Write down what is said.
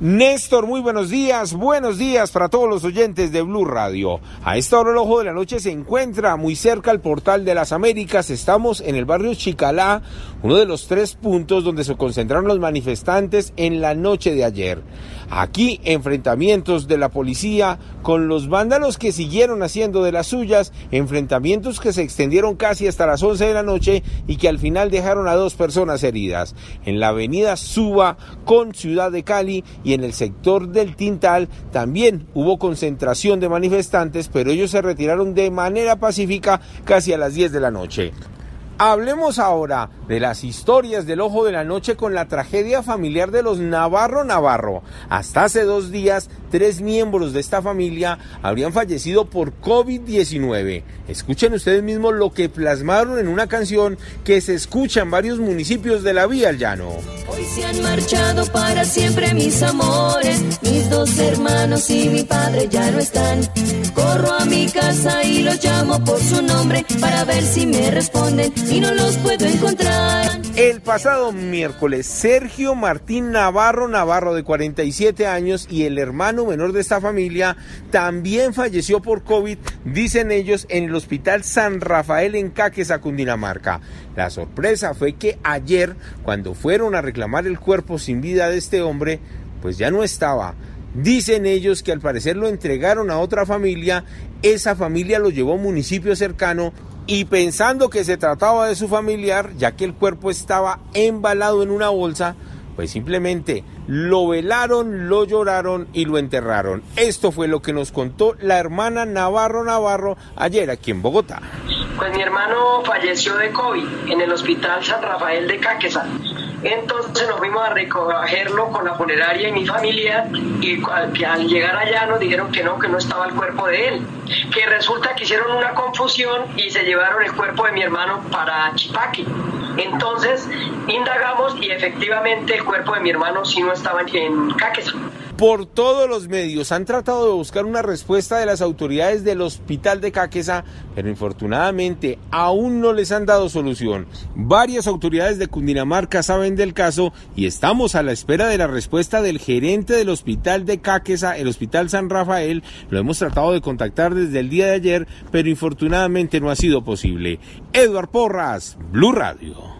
Néstor, muy buenos días, buenos días para todos los oyentes de Blue Radio. A esta hora el ojo de la noche se encuentra muy cerca al portal de las Américas. Estamos en el barrio Chicalá, uno de los tres puntos donde se concentraron los manifestantes en la noche de ayer. Aquí enfrentamientos de la policía con los vándalos que siguieron haciendo de las suyas, enfrentamientos que se extendieron casi hasta las 11 de la noche y que al final dejaron a dos personas heridas. En la avenida Suba con Ciudad de Cali y en el sector del Tintal también hubo concentración de manifestantes, pero ellos se retiraron de manera pacífica casi a las 10 de la noche. Hablemos ahora de las historias del ojo de la noche con la tragedia familiar de los Navarro Navarro. Hasta hace dos días, tres miembros de esta familia habrían fallecido por COVID-19. Escuchen ustedes mismos lo que plasmaron en una canción que se escucha en varios municipios de la Vía al Llano. Hoy se han marchado para siempre mis amores, mis dos hermanos y mi padre ya no están. Corro a mi casa y los llamo por su nombre para ver si me responden no los puedo encontrar. El pasado miércoles, Sergio Martín Navarro Navarro, de 47 años, y el hermano menor de esta familia, también falleció por COVID, dicen ellos, en el Hospital San Rafael en Caquesa, Cundinamarca. La sorpresa fue que ayer, cuando fueron a reclamar el cuerpo sin vida de este hombre, pues ya no estaba. Dicen ellos que al parecer lo entregaron a otra familia, esa familia lo llevó a un municipio cercano y pensando que se trataba de su familiar, ya que el cuerpo estaba embalado en una bolsa, pues simplemente lo velaron, lo lloraron y lo enterraron. Esto fue lo que nos contó la hermana Navarro Navarro ayer aquí en Bogotá. Pues mi hermano falleció de COVID en el hospital San Rafael de Caquesa. Entonces nos fuimos a recogerlo con la funeraria y mi familia y al llegar allá nos dijeron que no, que no estaba el cuerpo de él. Que resulta que hicieron una confusión y se llevaron el cuerpo de mi hermano para Chipaqui. Entonces indagamos y efectivamente el cuerpo de mi hermano sí no estaba en Caquesa por todos los medios han tratado de buscar una respuesta de las autoridades del hospital de Caquesa, pero infortunadamente aún no les han dado solución. Varias autoridades de Cundinamarca saben del caso y estamos a la espera de la respuesta del gerente del hospital de Caquesa, el hospital San Rafael. Lo hemos tratado de contactar desde el día de ayer, pero infortunadamente no ha sido posible. Eduard Porras, Blue Radio.